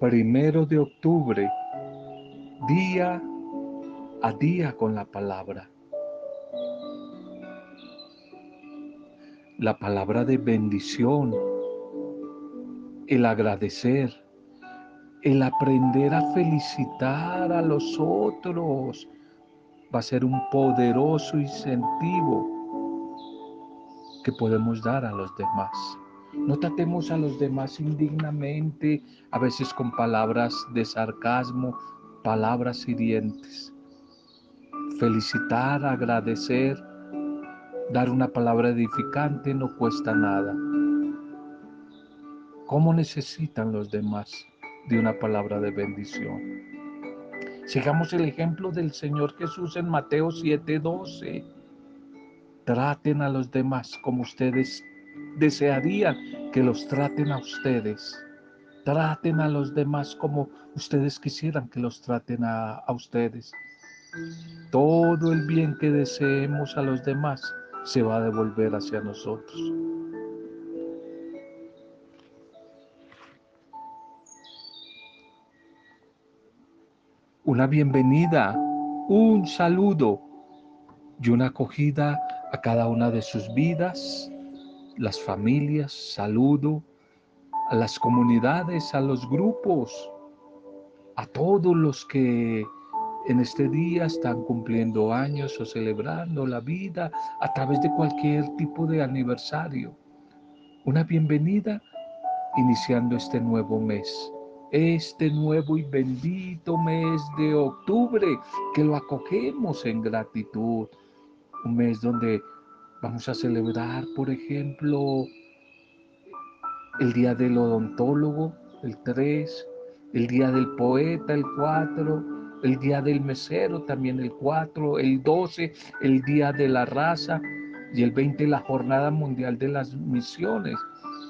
primero de octubre, día a día con la palabra. La palabra de bendición, el agradecer, el aprender a felicitar a los otros va a ser un poderoso incentivo que podemos dar a los demás. No tratemos a los demás indignamente, a veces con palabras de sarcasmo, palabras hirientes. Felicitar, agradecer, dar una palabra edificante no cuesta nada. ¿Cómo necesitan los demás de una palabra de bendición? Sigamos el ejemplo del Señor Jesús en Mateo 7:12. Traten a los demás como ustedes desearían que los traten a ustedes. Traten a los demás como ustedes quisieran que los traten a, a ustedes. Todo el bien que deseemos a los demás se va a devolver hacia nosotros. Una bienvenida, un saludo y una acogida a cada una de sus vidas las familias, saludo a las comunidades, a los grupos, a todos los que en este día están cumpliendo años o celebrando la vida a través de cualquier tipo de aniversario. Una bienvenida iniciando este nuevo mes, este nuevo y bendito mes de octubre, que lo acogemos en gratitud, un mes donde Vamos a celebrar, por ejemplo, el día del odontólogo, el 3, el día del poeta, el 4, el día del mesero, también el 4, el 12, el día de la raza y el 20 la jornada mundial de las misiones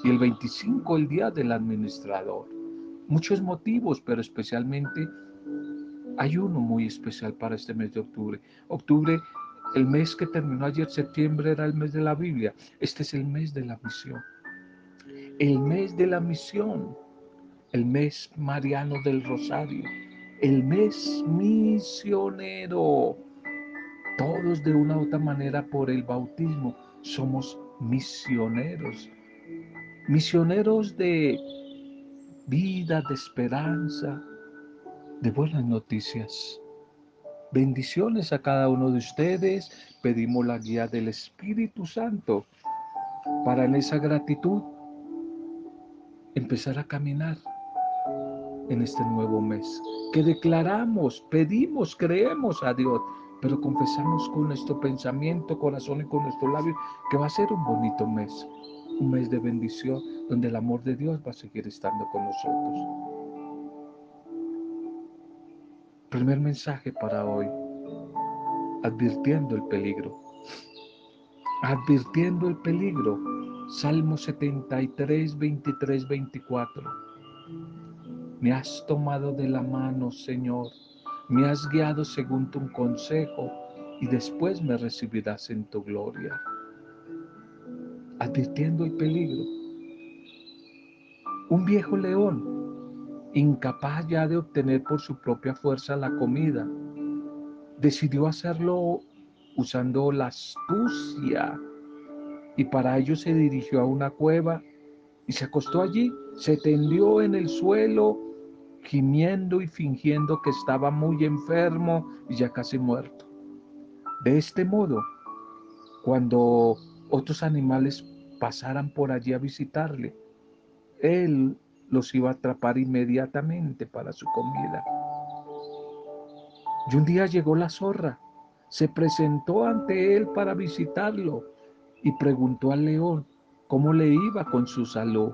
y el 25 el día del administrador. Muchos motivos, pero especialmente hay uno muy especial para este mes de octubre. Octubre el mes que terminó ayer, septiembre, era el mes de la Biblia. Este es el mes de la misión. El mes de la misión. El mes mariano del rosario. El mes misionero. Todos de una u otra manera por el bautismo somos misioneros. Misioneros de vida, de esperanza, de buenas noticias. Bendiciones a cada uno de ustedes. Pedimos la guía del Espíritu Santo para en esa gratitud empezar a caminar en este nuevo mes. Que declaramos, pedimos, creemos a Dios, pero confesamos con nuestro pensamiento, corazón y con nuestro labio que va a ser un bonito mes, un mes de bendición donde el amor de Dios va a seguir estando con nosotros. Primer mensaje para hoy, advirtiendo el peligro. Advirtiendo el peligro. Salmo 73, 23, 24. Me has tomado de la mano, Señor. Me has guiado según tu consejo y después me recibirás en tu gloria. Advirtiendo el peligro. Un viejo león incapaz ya de obtener por su propia fuerza la comida, decidió hacerlo usando la astucia y para ello se dirigió a una cueva y se acostó allí, se tendió en el suelo, gimiendo y fingiendo que estaba muy enfermo y ya casi muerto. De este modo, cuando otros animales pasaran por allí a visitarle, él los iba a atrapar inmediatamente para su comida. Y un día llegó la zorra, se presentó ante él para visitarlo y preguntó al león cómo le iba con su salud.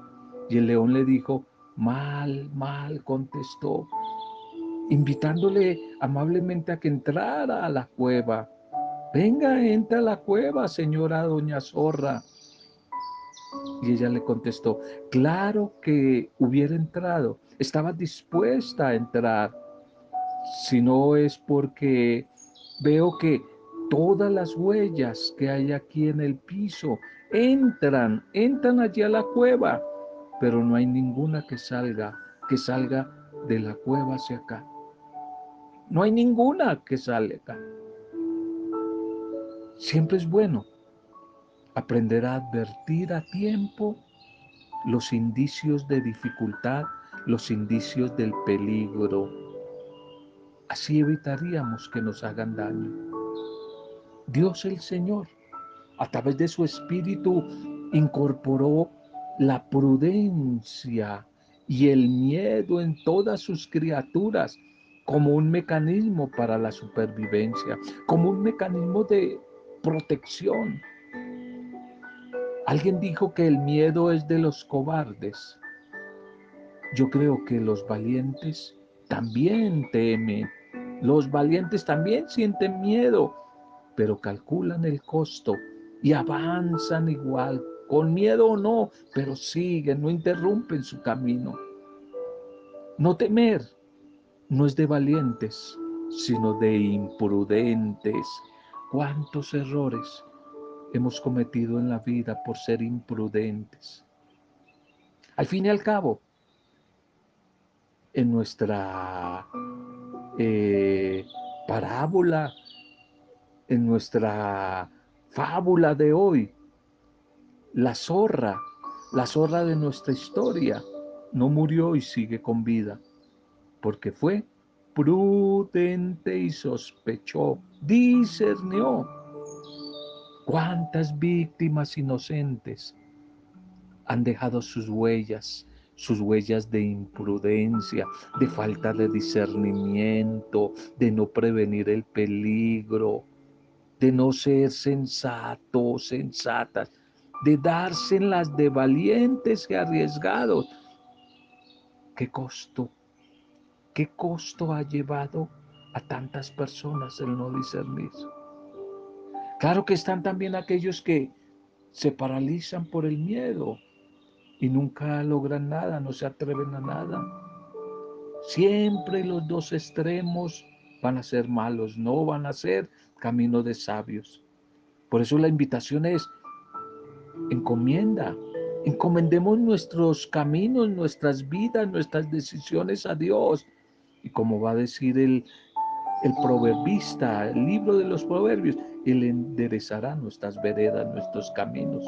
Y el león le dijo, mal, mal, contestó, invitándole amablemente a que entrara a la cueva. Venga, entra a la cueva, señora doña zorra. Y ella le contestó, claro que hubiera entrado, estaba dispuesta a entrar, si no es porque veo que todas las huellas que hay aquí en el piso entran, entran allí a la cueva, pero no hay ninguna que salga, que salga de la cueva hacia acá. No hay ninguna que sale acá. Siempre es bueno aprender a advertir a tiempo los indicios de dificultad, los indicios del peligro. Así evitaríamos que nos hagan daño. Dios el Señor, a través de su Espíritu, incorporó la prudencia y el miedo en todas sus criaturas como un mecanismo para la supervivencia, como un mecanismo de protección. Alguien dijo que el miedo es de los cobardes. Yo creo que los valientes también temen. Los valientes también sienten miedo, pero calculan el costo y avanzan igual con miedo o no, pero siguen, no interrumpen su camino. No temer no es de valientes, sino de imprudentes. ¿Cuántos errores hemos cometido en la vida por ser imprudentes? Al fin y al cabo, en nuestra eh, parábola, en nuestra fábula de hoy, la zorra, la zorra de nuestra historia, no murió y sigue con vida, porque fue prudente y sospechó, discernió. ¿Cuántas víctimas inocentes han dejado sus huellas, sus huellas de imprudencia, de falta de discernimiento, de no prevenir el peligro, de no ser sensatos, sensatas? de dárselas de valientes y arriesgados. ¿Qué costo? ¿Qué costo ha llevado a tantas personas el no discernir? Claro que están también aquellos que se paralizan por el miedo y nunca logran nada, no se atreven a nada. Siempre los dos extremos van a ser malos, no van a ser camino de sabios. Por eso la invitación es, encomienda. Encomendemos nuestros caminos, nuestras vidas, nuestras decisiones a Dios. Y como va a decir el, el proverbista, el libro de los proverbios, Él enderezará nuestras veredas, nuestros caminos.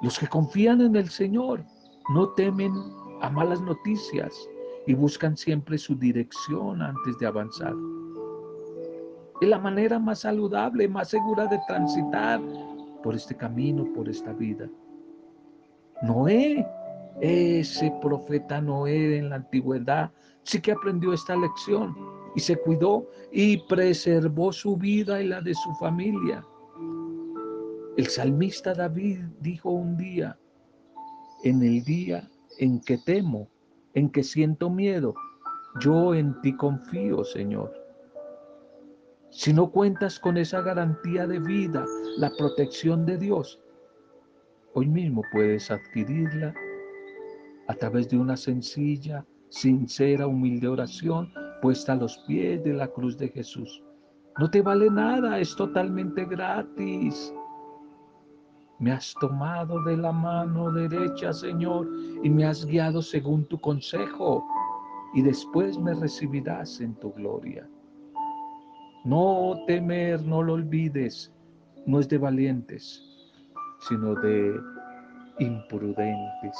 Los que confían en el Señor no temen a malas noticias y buscan siempre su dirección antes de avanzar. Es la manera más saludable, más segura de transitar por este camino, por esta vida. Noé, ese profeta Noé en la antigüedad, sí que aprendió esta lección y se cuidó y preservó su vida y la de su familia. El salmista David dijo un día, en el día en que temo, en que siento miedo, yo en ti confío, Señor. Si no cuentas con esa garantía de vida, la protección de Dios, hoy mismo puedes adquirirla a través de una sencilla, sincera, humilde oración puesta a los pies de la cruz de Jesús. No te vale nada, es totalmente gratis. Me has tomado de la mano derecha, Señor, y me has guiado según tu consejo, y después me recibirás en tu gloria. No temer, no lo olvides, no es de valientes, sino de imprudentes.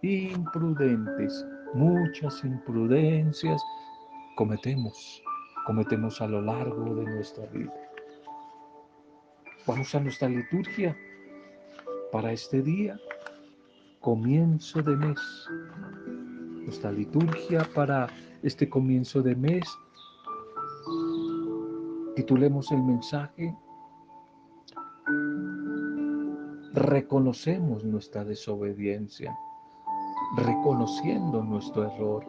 Imprudentes, muchas imprudencias cometemos, cometemos a lo largo de nuestra vida. Vamos a nuestra liturgia para este día, comienzo de mes. Nuestra liturgia para este comienzo de mes Titulemos el mensaje Reconocemos nuestra desobediencia, reconociendo nuestro error,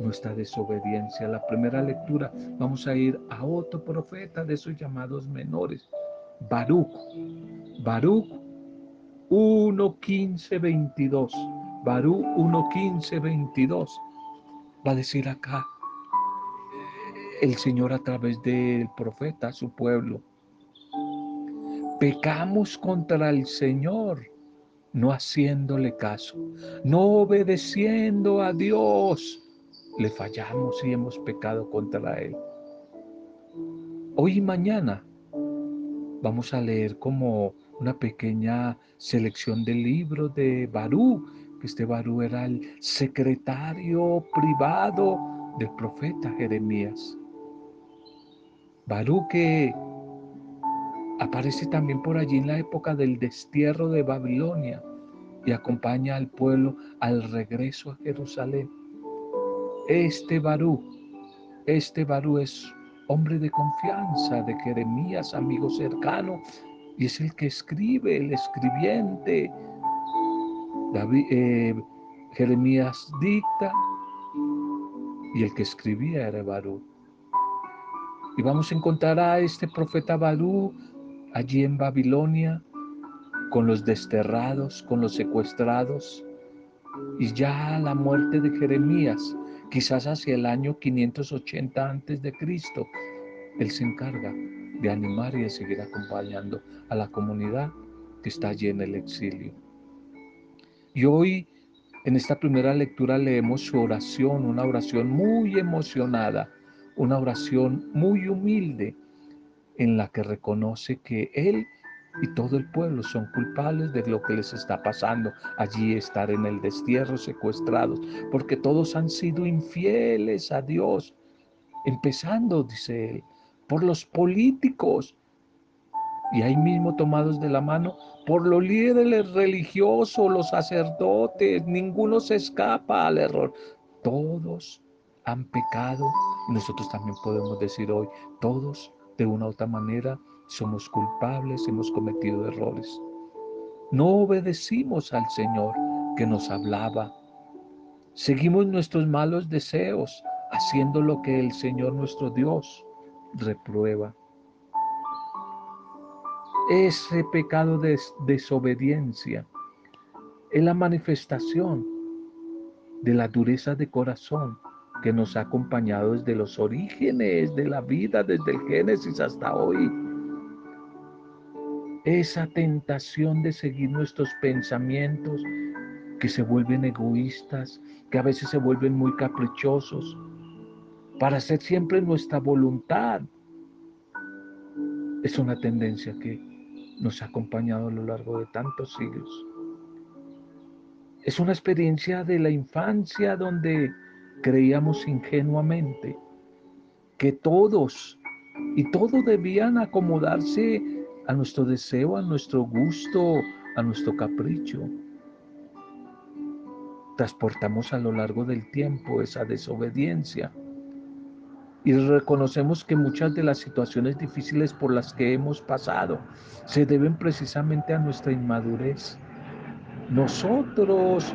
nuestra desobediencia. La primera lectura, vamos a ir a otro profeta de esos llamados menores, Baruch. Baruch 1, 15, 22. Baruch 1, 15, 22. Va a decir acá, el Señor a través del profeta su pueblo. Pecamos contra el Señor no haciéndole caso, no obedeciendo a Dios, le fallamos y hemos pecado contra Él. Hoy y mañana vamos a leer como una pequeña selección del libro de Barú, que este Barú era el secretario privado del profeta Jeremías. Barú que aparece también por allí en la época del destierro de Babilonia y acompaña al pueblo al regreso a Jerusalén. Este Barú, este Barú es hombre de confianza de Jeremías, amigo cercano, y es el que escribe, el escribiente. David, eh, Jeremías dicta y el que escribía era Barú. Y vamos a encontrar a este profeta Barú allí en Babilonia con los desterrados, con los secuestrados. Y ya la muerte de Jeremías, quizás hacia el año 580 antes de Cristo, él se encarga de animar y de seguir acompañando a la comunidad que está allí en el exilio. Y hoy en esta primera lectura leemos su oración, una oración muy emocionada, una oración muy humilde en la que reconoce que él y todo el pueblo son culpables de lo que les está pasando. Allí, estar en el destierro, secuestrados, porque todos han sido infieles a Dios, empezando, dice él, por los políticos y ahí mismo tomados de la mano por los líderes religiosos, los sacerdotes, ninguno se escapa al error. Todos han pecado. Nosotros también podemos decir hoy, todos de una u otra manera somos culpables, hemos cometido errores. No obedecimos al Señor que nos hablaba. Seguimos nuestros malos deseos, haciendo lo que el Señor nuestro Dios reprueba. Ese pecado de desobediencia es la manifestación de la dureza de corazón que nos ha acompañado desde los orígenes de la vida, desde el Génesis hasta hoy. Esa tentación de seguir nuestros pensamientos que se vuelven egoístas, que a veces se vuelven muy caprichosos, para hacer siempre nuestra voluntad. Es una tendencia que nos ha acompañado a lo largo de tantos siglos. Es una experiencia de la infancia donde creíamos ingenuamente que todos y todo debían acomodarse a nuestro deseo, a nuestro gusto, a nuestro capricho. Transportamos a lo largo del tiempo esa desobediencia y reconocemos que muchas de las situaciones difíciles por las que hemos pasado se deben precisamente a nuestra inmadurez. Nosotros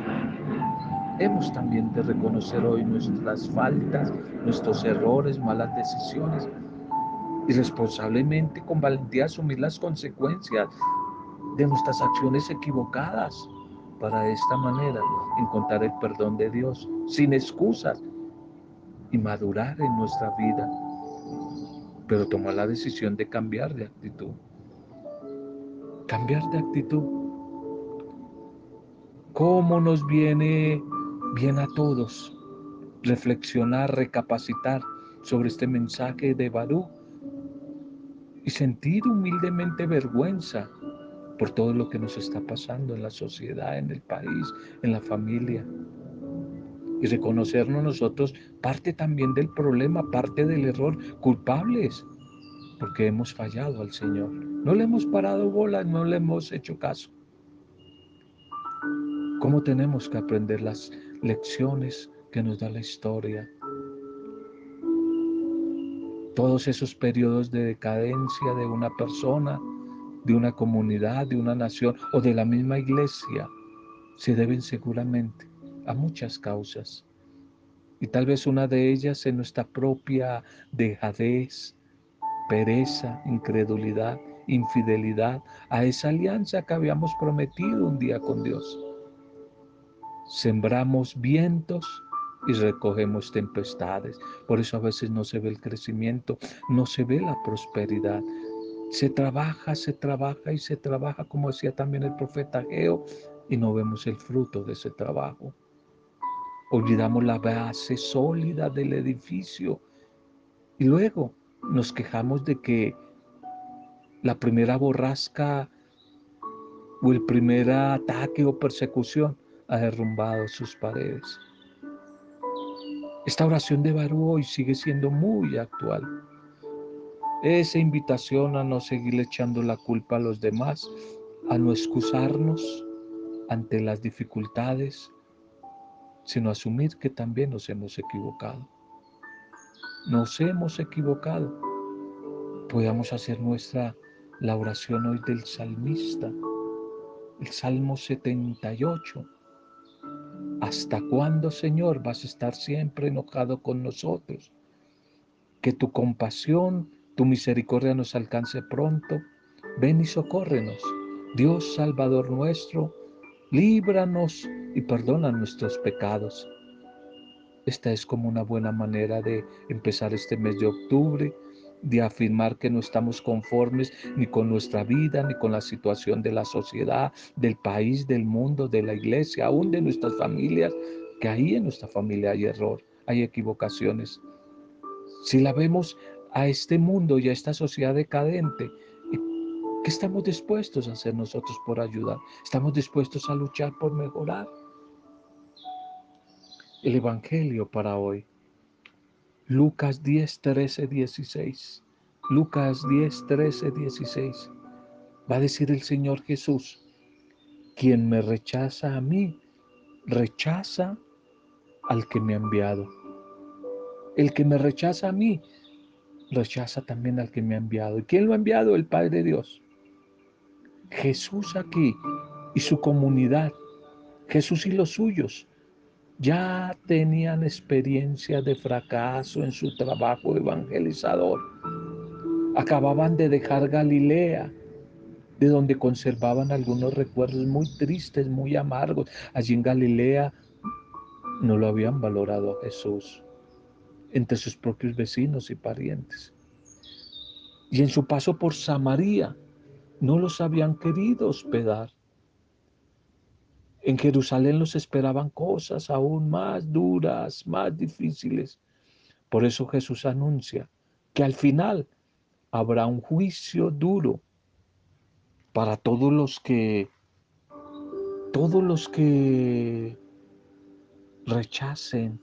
hemos también de reconocer hoy nuestras faltas, nuestros errores, malas decisiones y responsablemente con valentía asumir las consecuencias de nuestras acciones equivocadas para de esta manera encontrar el perdón de Dios sin excusas y madurar en nuestra vida, pero tomar la decisión de cambiar de actitud. Cambiar de actitud. ¿Cómo nos viene bien a todos reflexionar, recapacitar sobre este mensaje de Barú y sentir humildemente vergüenza por todo lo que nos está pasando en la sociedad, en el país, en la familia? y reconocernos nosotros parte también del problema, parte del error, culpables, porque hemos fallado al Señor. No le hemos parado bola, no le hemos hecho caso. ¿Cómo tenemos que aprender las lecciones que nos da la historia? Todos esos periodos de decadencia de una persona, de una comunidad, de una nación o de la misma iglesia se deben seguramente a muchas causas. Y tal vez una de ellas es nuestra propia dejadez, pereza, incredulidad, infidelidad a esa alianza que habíamos prometido un día con Dios. Sembramos vientos y recogemos tempestades. Por eso a veces no se ve el crecimiento, no se ve la prosperidad. Se trabaja, se trabaja y se trabaja, como decía también el profeta Geo, y no vemos el fruto de ese trabajo. Olvidamos la base sólida del edificio y luego nos quejamos de que la primera borrasca o el primer ataque o persecución ha derrumbado sus paredes. Esta oración de Barú hoy sigue siendo muy actual. Esa invitación a no seguir echando la culpa a los demás, a no excusarnos ante las dificultades, sino asumir que también nos hemos equivocado. Nos hemos equivocado. Podamos hacer nuestra la oración hoy del salmista, el Salmo 78. ¿Hasta cuándo, Señor, vas a estar siempre enojado con nosotros? Que tu compasión, tu misericordia nos alcance pronto. Ven y socórrenos. Dios Salvador nuestro, líbranos y perdona nuestros pecados. Esta es como una buena manera de empezar este mes de octubre, de afirmar que no estamos conformes ni con nuestra vida, ni con la situación de la sociedad, del país, del mundo, de la iglesia, aún de nuestras familias, que ahí en nuestra familia hay error, hay equivocaciones. Si la vemos a este mundo y a esta sociedad decadente, ¿Qué estamos dispuestos a hacer nosotros por ayudar? ¿Estamos dispuestos a luchar por mejorar? El Evangelio para hoy. Lucas 10, 13, 16. Lucas 10, 13, 16. Va a decir el Señor Jesús, quien me rechaza a mí, rechaza al que me ha enviado. El que me rechaza a mí, rechaza también al que me ha enviado. ¿Y quién lo ha enviado? El Padre Dios. Jesús aquí y su comunidad, Jesús y los suyos, ya tenían experiencia de fracaso en su trabajo evangelizador. Acababan de dejar Galilea, de donde conservaban algunos recuerdos muy tristes, muy amargos. Allí en Galilea no lo habían valorado a Jesús entre sus propios vecinos y parientes. Y en su paso por Samaria, no los habían querido hospedar. En Jerusalén los esperaban cosas aún más duras, más difíciles. Por eso Jesús anuncia que al final habrá un juicio duro para todos los que todos los que rechacen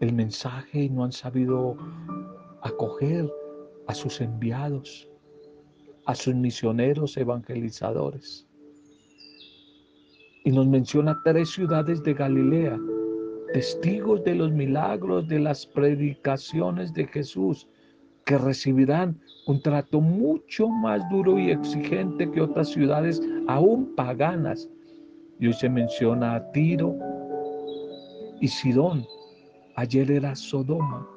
el mensaje y no han sabido acoger a sus enviados a sus misioneros evangelizadores. Y nos menciona tres ciudades de Galilea, testigos de los milagros, de las predicaciones de Jesús, que recibirán un trato mucho más duro y exigente que otras ciudades aún paganas. Y hoy se menciona a Tiro y Sidón. Ayer era Sodoma.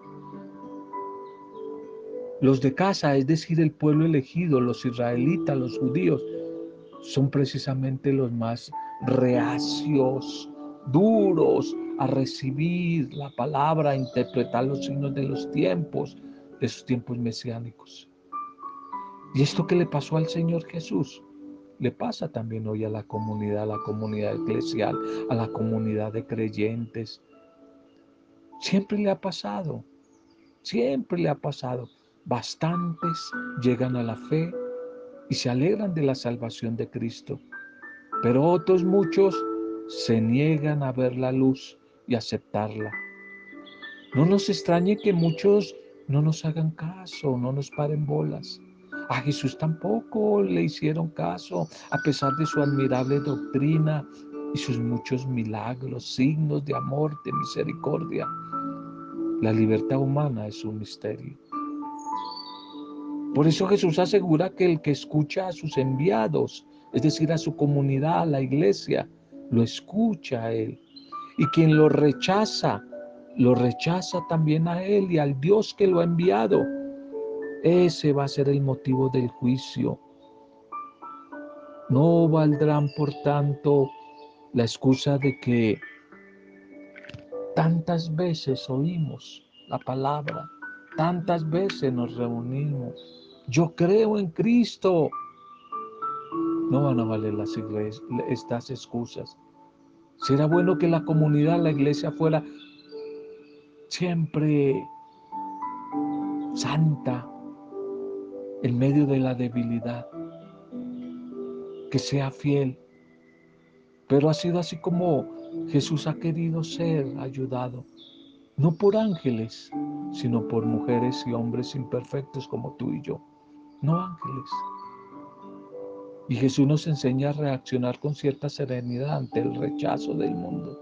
Los de casa, es decir, el pueblo elegido, los israelitas, los judíos, son precisamente los más reacios, duros a recibir la palabra, a interpretar los signos de los tiempos, de esos tiempos mesiánicos. Y esto que le pasó al Señor Jesús, le pasa también hoy a la comunidad, a la comunidad eclesial, a la comunidad de creyentes. Siempre le ha pasado, siempre le ha pasado. Bastantes llegan a la fe y se alegran de la salvación de Cristo, pero otros muchos se niegan a ver la luz y aceptarla. No nos extrañe que muchos no nos hagan caso, no nos paren bolas. A Jesús tampoco le hicieron caso, a pesar de su admirable doctrina y sus muchos milagros, signos de amor, de misericordia. La libertad humana es un misterio. Por eso Jesús asegura que el que escucha a sus enviados, es decir, a su comunidad, a la iglesia, lo escucha a Él. Y quien lo rechaza, lo rechaza también a Él y al Dios que lo ha enviado. Ese va a ser el motivo del juicio. No valdrán, por tanto, la excusa de que tantas veces oímos la palabra, tantas veces nos reunimos, yo creo en Cristo. No van a valer las estas excusas. Será bueno que la comunidad, la iglesia fuera siempre santa en medio de la debilidad, que sea fiel. Pero ha sido así como Jesús ha querido ser ayudado, no por ángeles, sino por mujeres y hombres imperfectos como tú y yo, no ángeles. Y Jesús nos enseña a reaccionar con cierta serenidad ante el rechazo del mundo.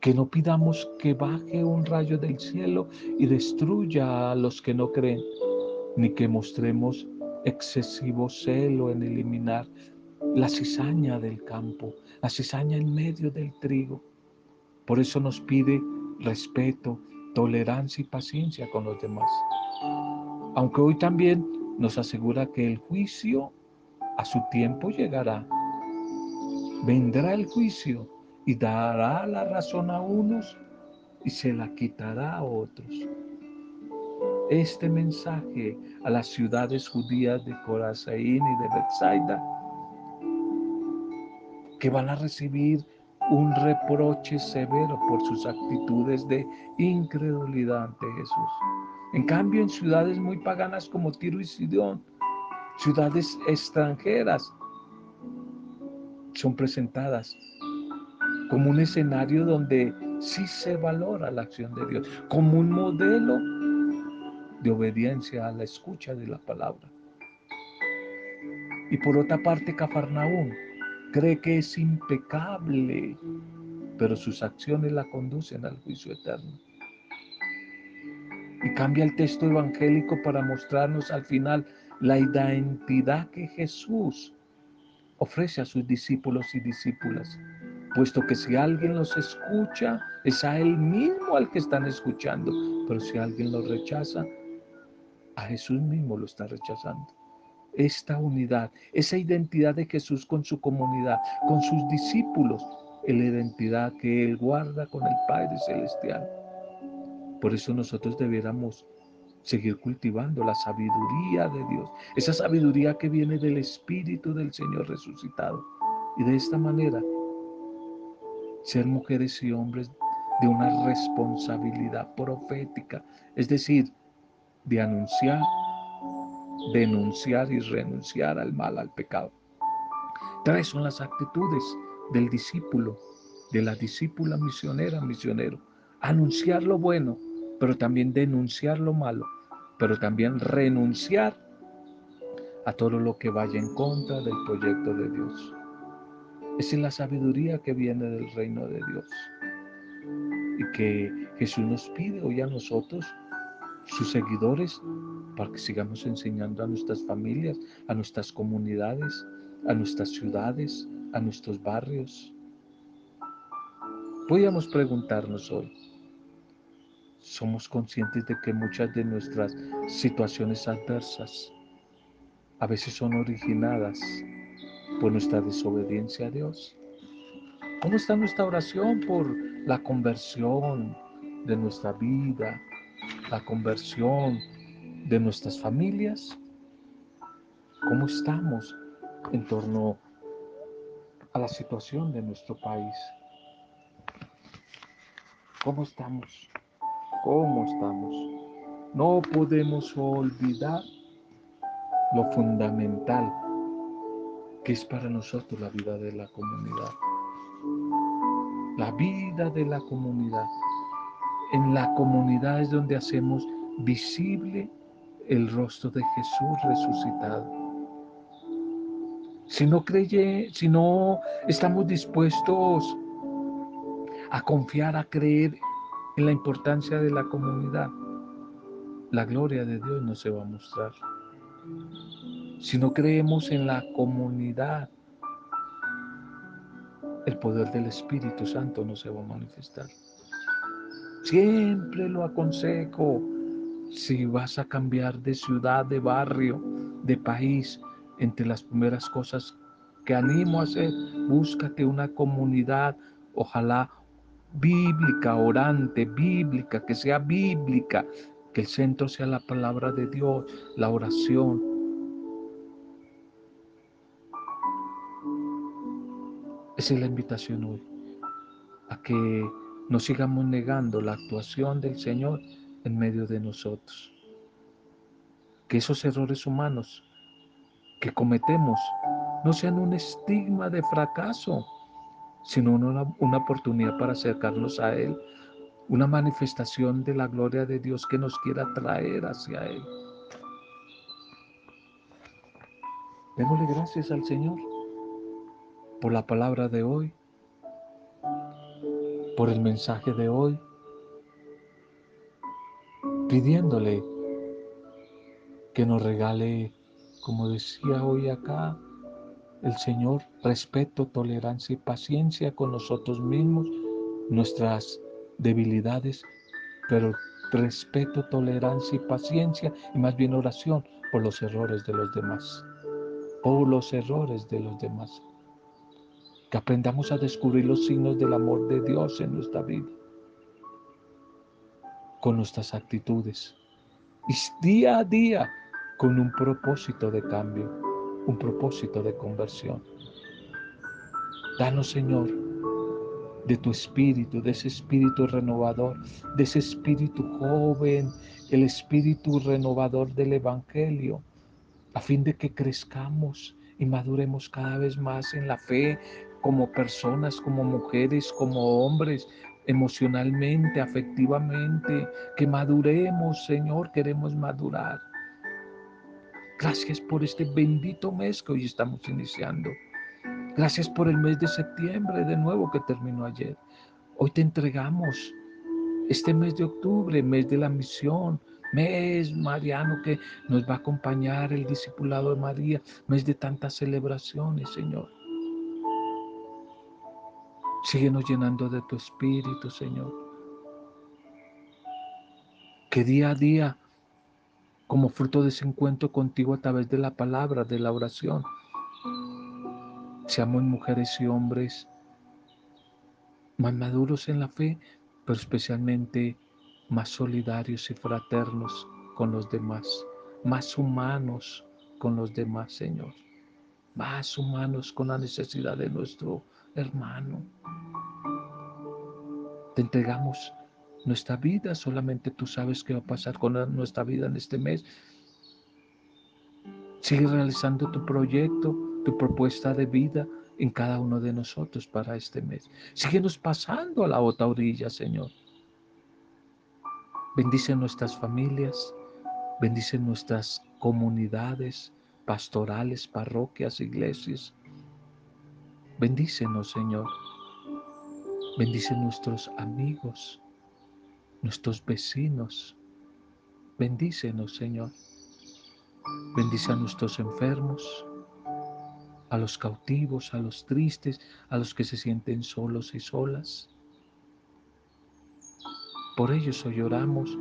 Que no pidamos que baje un rayo del cielo y destruya a los que no creen, ni que mostremos excesivo celo en eliminar la cizaña del campo, la cizaña en medio del trigo. Por eso nos pide respeto, tolerancia y paciencia con los demás. Aunque hoy también nos asegura que el juicio a su tiempo llegará. Vendrá el juicio y dará la razón a unos y se la quitará a otros. Este mensaje a las ciudades judías de Corazaín y de Bethsaida, que van a recibir un reproche severo por sus actitudes de incredulidad ante Jesús. En cambio, en ciudades muy paganas como Tiro y Sidón, ciudades extranjeras, son presentadas como un escenario donde sí se valora la acción de Dios, como un modelo de obediencia a la escucha de la palabra. Y por otra parte, Cafarnaúm cree que es impecable, pero sus acciones la conducen al juicio eterno. Y cambia el texto evangélico para mostrarnos al final la identidad que Jesús ofrece a sus discípulos y discípulas, puesto que si alguien los escucha, es a Él mismo al que están escuchando, pero si alguien los rechaza, a Jesús mismo lo está rechazando. Esta unidad, esa identidad de Jesús con su comunidad, con sus discípulos, es la identidad que Él guarda con el Padre Celestial. Por eso nosotros debiéramos seguir cultivando la sabiduría de Dios, esa sabiduría que viene del Espíritu del Señor resucitado. Y de esta manera, ser mujeres y hombres de una responsabilidad profética, es decir, de anunciar, denunciar y renunciar al mal, al pecado. Tres son las actitudes del discípulo, de la discípula misionera, misionero. Anunciar lo bueno, pero también denunciar lo malo, pero también renunciar a todo lo que vaya en contra del proyecto de Dios. Esa es la sabiduría que viene del reino de Dios y que Jesús nos pide hoy a nosotros, sus seguidores, para que sigamos enseñando a nuestras familias, a nuestras comunidades, a nuestras ciudades, a nuestros barrios. Podríamos preguntarnos hoy, somos conscientes de que muchas de nuestras situaciones adversas a veces son originadas por nuestra desobediencia a Dios. ¿Cómo está nuestra oración por la conversión de nuestra vida, la conversión de nuestras familias? ¿Cómo estamos en torno a la situación de nuestro país? ¿Cómo estamos? Cómo estamos. No podemos olvidar lo fundamental que es para nosotros la vida de la comunidad. La vida de la comunidad. En la comunidad es donde hacemos visible el rostro de Jesús resucitado. Si no creye, si no estamos dispuestos a confiar, a creer en la importancia de la comunidad, la gloria de Dios no se va a mostrar. Si no creemos en la comunidad, el poder del Espíritu Santo no se va a manifestar. Siempre lo aconsejo, si vas a cambiar de ciudad, de barrio, de país, entre las primeras cosas que animo a hacer, búscate una comunidad, ojalá bíblica, orante, bíblica, que sea bíblica, que el centro sea la palabra de Dios, la oración. Esa es la invitación hoy, a que no sigamos negando la actuación del Señor en medio de nosotros. Que esos errores humanos que cometemos no sean un estigma de fracaso, sino una, una oportunidad para acercarnos a Él, una manifestación de la gloria de Dios que nos quiera traer hacia Él. Démosle gracias al Señor por la palabra de hoy, por el mensaje de hoy, pidiéndole que nos regale, como decía hoy acá el Señor, respeto, tolerancia y paciencia con nosotros mismos, nuestras debilidades, pero respeto, tolerancia y paciencia y más bien oración por los errores de los demás, por los errores de los demás. Que aprendamos a descubrir los signos del amor de Dios en nuestra vida, con nuestras actitudes y día a día con un propósito de cambio, un propósito de conversión. Danos, Señor, de tu espíritu, de ese espíritu renovador, de ese espíritu joven, el espíritu renovador del Evangelio, a fin de que crezcamos y maduremos cada vez más en la fe como personas, como mujeres, como hombres, emocionalmente, afectivamente, que maduremos, Señor, queremos madurar. Gracias por este bendito mes que hoy estamos iniciando. Gracias por el mes de septiembre de nuevo que terminó ayer. Hoy te entregamos este mes de octubre, mes de la misión, mes mariano que nos va a acompañar el discipulado de María, mes de tantas celebraciones, Señor. Síguenos llenando de tu espíritu, Señor. Que día a día, como fruto de ese encuentro contigo a través de la palabra, de la oración, Seamos mujeres y hombres más maduros en la fe, pero especialmente más solidarios y fraternos con los demás, más humanos con los demás, Señor, más humanos con la necesidad de nuestro hermano. Te entregamos nuestra vida, solamente tú sabes qué va a pasar con nuestra vida en este mes. Sigue realizando tu proyecto, tu propuesta de vida en cada uno de nosotros para este mes. Síguenos pasando a la otra orilla, Señor. Bendice nuestras familias, bendice nuestras comunidades pastorales, parroquias, iglesias. Bendícenos, Señor. Bendice nuestros amigos, nuestros vecinos. Bendícenos, Señor. Bendice a nuestros enfermos, a los cautivos, a los tristes, a los que se sienten solos y solas. Por ellos hoy oramos,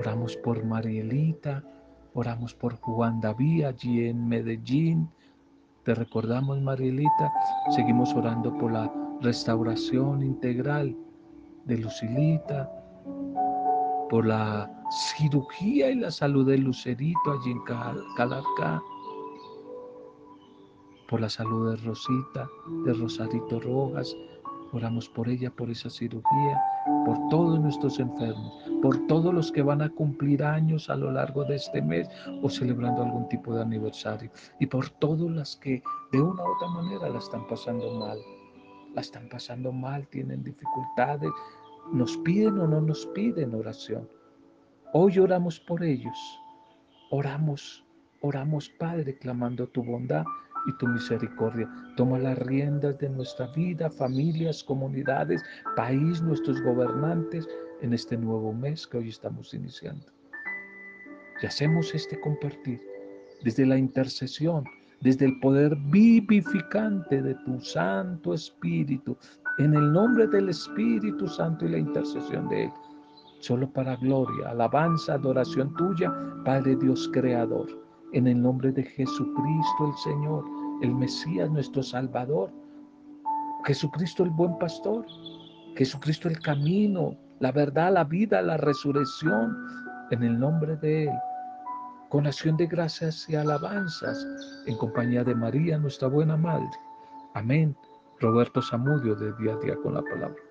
oramos por Marielita, oramos por Juan David allí en Medellín. Te recordamos, Marielita, seguimos orando por la restauración integral de Lucilita, por la cirugía y la salud de Lucerito allí en Calarcá por la salud de Rosita, de Rosarito Rojas. Oramos por ella, por esa cirugía, por todos nuestros enfermos, por todos los que van a cumplir años a lo largo de este mes o celebrando algún tipo de aniversario. Y por todas las que de una u otra manera la están pasando mal. La están pasando mal, tienen dificultades, nos piden o no nos piden oración. Hoy oramos por ellos. Oramos, oramos Padre, clamando tu bondad y tu misericordia. Toma las riendas de nuestra vida, familias, comunidades, país, nuestros gobernantes en este nuevo mes que hoy estamos iniciando. Y hacemos este compartir desde la intercesión, desde el poder vivificante de tu Santo Espíritu, en el nombre del Espíritu Santo y la intercesión de Él, solo para gloria, alabanza, adoración tuya, Padre Dios Creador. En el nombre de Jesucristo el Señor, el Mesías, nuestro Salvador, Jesucristo el buen pastor, Jesucristo el camino, la verdad, la vida, la resurrección, en el nombre de Él, con acción de gracias y alabanzas, en compañía de María, nuestra buena Madre. Amén Roberto Zamudio de Día a Día con la Palabra.